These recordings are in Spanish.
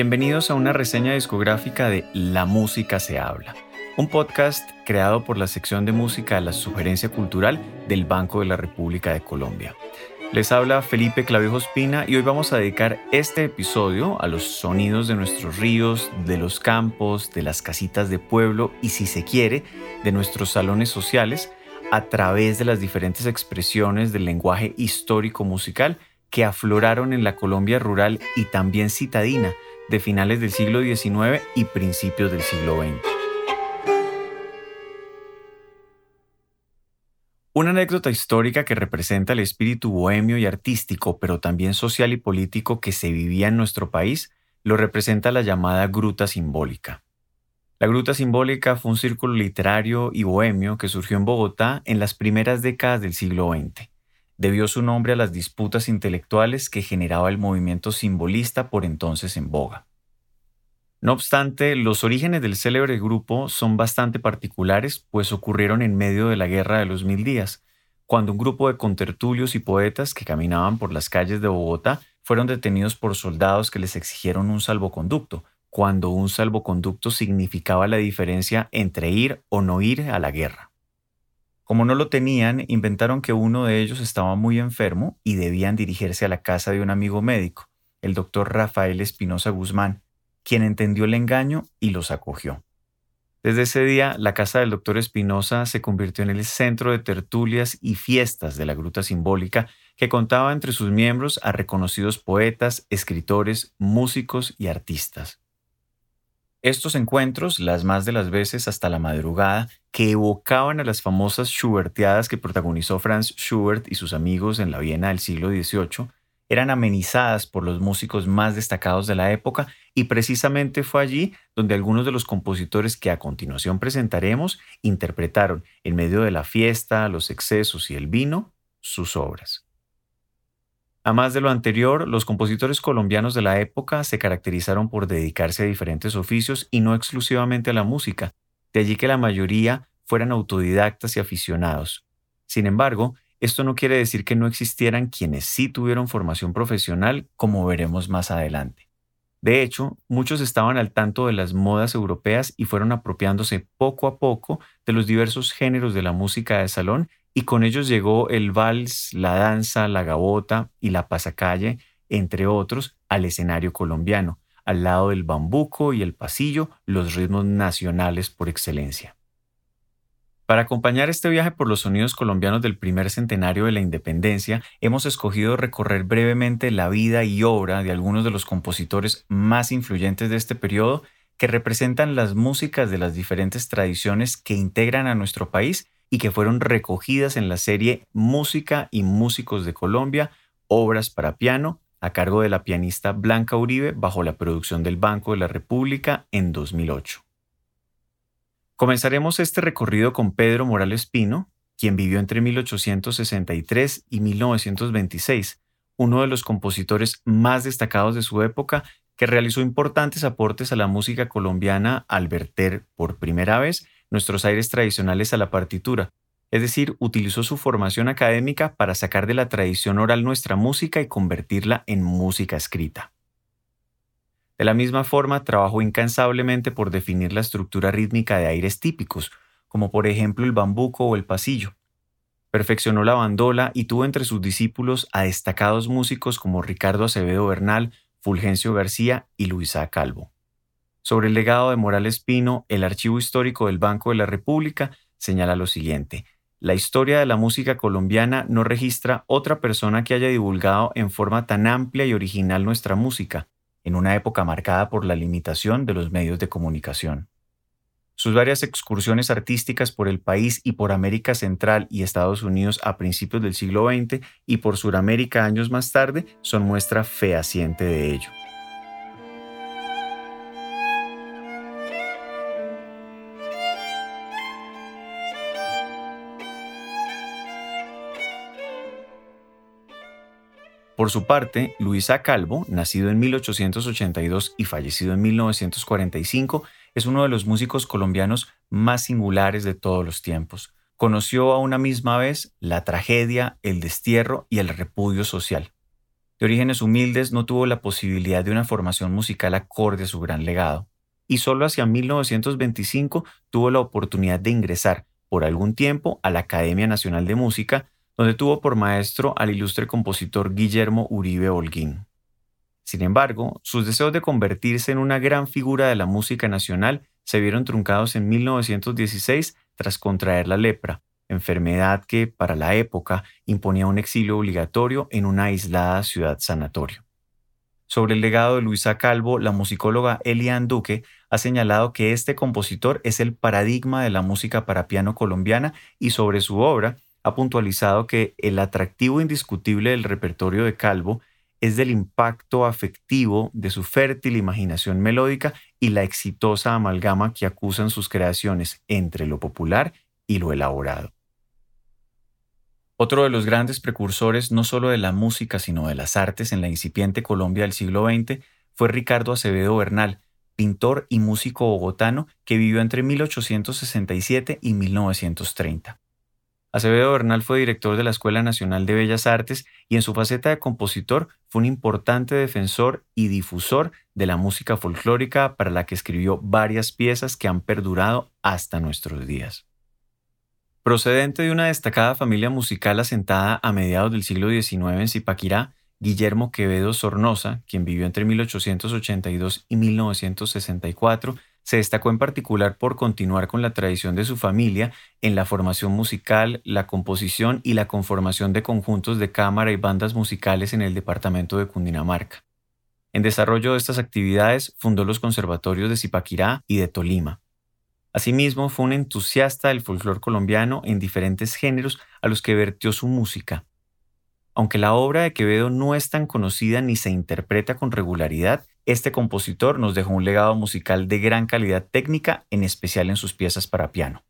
Bienvenidos a una reseña discográfica de La Música se habla, un podcast creado por la sección de música de la Sugerencia Cultural del Banco de la República de Colombia. Les habla Felipe Clavijo Espina y hoy vamos a dedicar este episodio a los sonidos de nuestros ríos, de los campos, de las casitas de pueblo y si se quiere, de nuestros salones sociales a través de las diferentes expresiones del lenguaje histórico musical que afloraron en la Colombia rural y también citadina de finales del siglo XIX y principios del siglo XX. Una anécdota histórica que representa el espíritu bohemio y artístico, pero también social y político que se vivía en nuestro país, lo representa la llamada Gruta Simbólica. La Gruta Simbólica fue un círculo literario y bohemio que surgió en Bogotá en las primeras décadas del siglo XX debió su nombre a las disputas intelectuales que generaba el movimiento simbolista por entonces en boga. No obstante, los orígenes del célebre grupo son bastante particulares, pues ocurrieron en medio de la Guerra de los Mil Días, cuando un grupo de contertulios y poetas que caminaban por las calles de Bogotá fueron detenidos por soldados que les exigieron un salvoconducto, cuando un salvoconducto significaba la diferencia entre ir o no ir a la guerra. Como no lo tenían, inventaron que uno de ellos estaba muy enfermo y debían dirigirse a la casa de un amigo médico, el doctor Rafael Espinosa Guzmán, quien entendió el engaño y los acogió. Desde ese día, la casa del doctor Espinosa se convirtió en el centro de tertulias y fiestas de la Gruta Simbólica, que contaba entre sus miembros a reconocidos poetas, escritores, músicos y artistas. Estos encuentros, las más de las veces hasta la madrugada, que evocaban a las famosas Schuberteadas que protagonizó Franz Schubert y sus amigos en la Viena del siglo XVIII, eran amenizadas por los músicos más destacados de la época y precisamente fue allí donde algunos de los compositores que a continuación presentaremos interpretaron, en medio de la fiesta, los excesos y el vino, sus obras. A más de lo anterior, los compositores colombianos de la época se caracterizaron por dedicarse a diferentes oficios y no exclusivamente a la música, de allí que la mayoría fueran autodidactas y aficionados. Sin embargo, esto no quiere decir que no existieran quienes sí tuvieron formación profesional, como veremos más adelante. De hecho, muchos estaban al tanto de las modas europeas y fueron apropiándose poco a poco de los diversos géneros de la música de salón y con ellos llegó el vals, la danza, la gabota y la pasacalle, entre otros, al escenario colombiano, al lado del bambuco y el pasillo, los ritmos nacionales por excelencia. Para acompañar este viaje por los sonidos colombianos del primer centenario de la independencia, hemos escogido recorrer brevemente la vida y obra de algunos de los compositores más influyentes de este periodo que representan las músicas de las diferentes tradiciones que integran a nuestro país y que fueron recogidas en la serie Música y Músicos de Colombia, obras para piano, a cargo de la pianista Blanca Uribe bajo la producción del Banco de la República en 2008. Comenzaremos este recorrido con Pedro Morales Pino, quien vivió entre 1863 y 1926, uno de los compositores más destacados de su época que realizó importantes aportes a la música colombiana al verter por primera vez nuestros aires tradicionales a la partitura, es decir, utilizó su formación académica para sacar de la tradición oral nuestra música y convertirla en música escrita. De la misma forma, trabajó incansablemente por definir la estructura rítmica de aires típicos, como por ejemplo el bambuco o el pasillo. Perfeccionó la bandola y tuvo entre sus discípulos a destacados músicos como Ricardo Acevedo Bernal, Fulgencio García y Luisa Calvo. Sobre el legado de Morales Pino, el Archivo Histórico del Banco de la República señala lo siguiente. La historia de la música colombiana no registra otra persona que haya divulgado en forma tan amplia y original nuestra música, en una época marcada por la limitación de los medios de comunicación. Sus varias excursiones artísticas por el país y por América Central y Estados Unidos a principios del siglo XX y por Suramérica años más tarde son muestra fehaciente de ello. Por su parte, Luisa Calvo, nacido en 1882 y fallecido en 1945, es uno de los músicos colombianos más singulares de todos los tiempos. Conoció a una misma vez la tragedia, el destierro y el repudio social. De orígenes humildes, no tuvo la posibilidad de una formación musical acorde a su gran legado, y solo hacia 1925 tuvo la oportunidad de ingresar por algún tiempo a la Academia Nacional de Música, donde tuvo por maestro al ilustre compositor Guillermo Uribe Holguín. Sin embargo, sus deseos de convertirse en una gran figura de la música nacional se vieron truncados en 1916 tras contraer la lepra, enfermedad que, para la época, imponía un exilio obligatorio en una aislada ciudad sanatorio. Sobre el legado de Luisa Calvo, la musicóloga Elian Duque ha señalado que este compositor es el paradigma de la música para piano colombiana y sobre su obra ha puntualizado que el atractivo indiscutible del repertorio de Calvo es del impacto afectivo de su fértil imaginación melódica y la exitosa amalgama que acusan sus creaciones entre lo popular y lo elaborado. Otro de los grandes precursores no solo de la música sino de las artes en la incipiente Colombia del siglo XX fue Ricardo Acevedo Bernal, pintor y músico bogotano que vivió entre 1867 y 1930. Acevedo Bernal fue director de la Escuela Nacional de Bellas Artes y en su faceta de compositor fue un importante defensor y difusor de la música folclórica para la que escribió varias piezas que han perdurado hasta nuestros días. Procedente de una destacada familia musical asentada a mediados del siglo XIX en Zipaquirá, Guillermo Quevedo Sornosa, quien vivió entre 1882 y 1964, se destacó en particular por continuar con la tradición de su familia en la formación musical, la composición y la conformación de conjuntos de cámara y bandas musicales en el departamento de Cundinamarca. En desarrollo de estas actividades fundó los conservatorios de Zipaquirá y de Tolima. Asimismo, fue un entusiasta del folclore colombiano en diferentes géneros a los que vertió su música. Aunque la obra de Quevedo no es tan conocida ni se interpreta con regularidad, este compositor nos dejó un legado musical de gran calidad técnica, en especial en sus piezas para piano.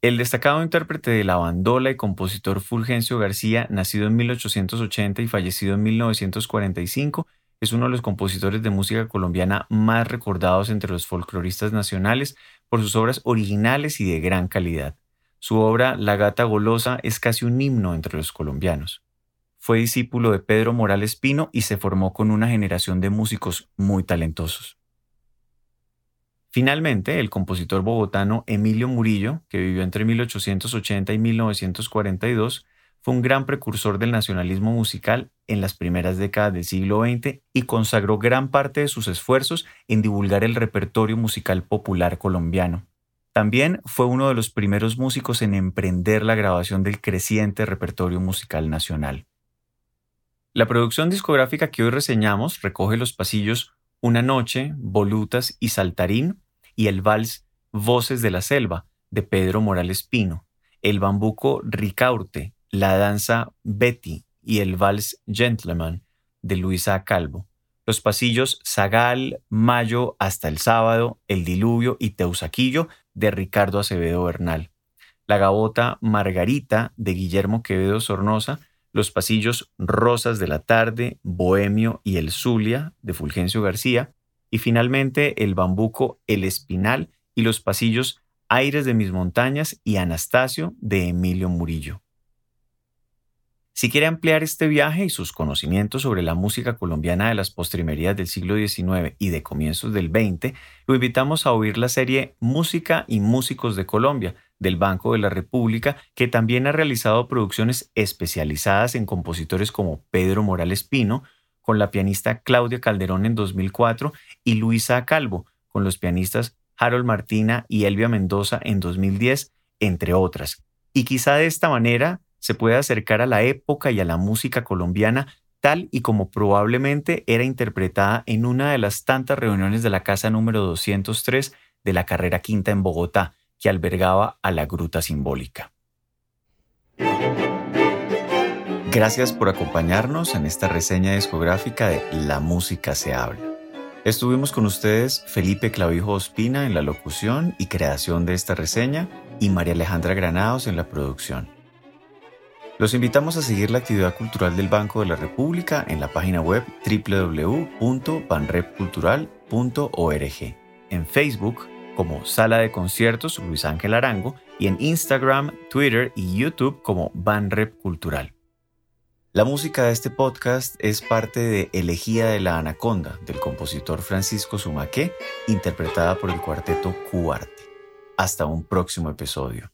El destacado intérprete de la bandola y compositor Fulgencio García, nacido en 1880 y fallecido en 1945, es uno de los compositores de música colombiana más recordados entre los folcloristas nacionales por sus obras originales y de gran calidad. Su obra La gata golosa es casi un himno entre los colombianos. Fue discípulo de Pedro Morales Pino y se formó con una generación de músicos muy talentosos. Finalmente, el compositor bogotano Emilio Murillo, que vivió entre 1880 y 1942, fue un gran precursor del nacionalismo musical en las primeras décadas del siglo XX y consagró gran parte de sus esfuerzos en divulgar el repertorio musical popular colombiano. También fue uno de los primeros músicos en emprender la grabación del creciente repertorio musical nacional. La producción discográfica que hoy reseñamos recoge los pasillos Una Noche, Volutas y Saltarín y el vals Voces de la Selva de Pedro Morales Pino, el bambuco Ricaurte, la danza Betty y el vals Gentleman de Luisa Calvo, los pasillos Zagal, Mayo hasta el sábado, El Diluvio y Teusaquillo de Ricardo Acevedo Bernal, la gabota Margarita de Guillermo Quevedo Sornosa los pasillos Rosas de la Tarde, Bohemio y El Zulia de Fulgencio García, y finalmente el bambuco El Espinal y los pasillos Aires de mis montañas y Anastasio de Emilio Murillo. Si quiere ampliar este viaje y sus conocimientos sobre la música colombiana de las postrimerías del siglo XIX y de comienzos del XX, lo invitamos a oír la serie Música y Músicos de Colombia del Banco de la República, que también ha realizado producciones especializadas en compositores como Pedro Morales Pino, con la pianista Claudia Calderón en 2004 y Luisa Calvo, con los pianistas Harold Martina y Elvia Mendoza en 2010, entre otras. Y quizá de esta manera se puede acercar a la época y a la música colombiana tal y como probablemente era interpretada en una de las tantas reuniones de la casa número 203 de la carrera quinta en Bogotá, que albergaba a la gruta simbólica. Gracias por acompañarnos en esta reseña discográfica de La música se habla. Estuvimos con ustedes Felipe Clavijo Ospina en la locución y creación de esta reseña y María Alejandra Granados en la producción. Los invitamos a seguir la actividad cultural del Banco de la República en la página web www.banrepcultural.org, en Facebook como Sala de Conciertos Luis Ángel Arango y en Instagram, Twitter y YouTube como Banrep Cultural. La música de este podcast es parte de Elegía de la Anaconda del compositor Francisco Sumaqué, interpretada por el cuarteto Cuarte. Hasta un próximo episodio.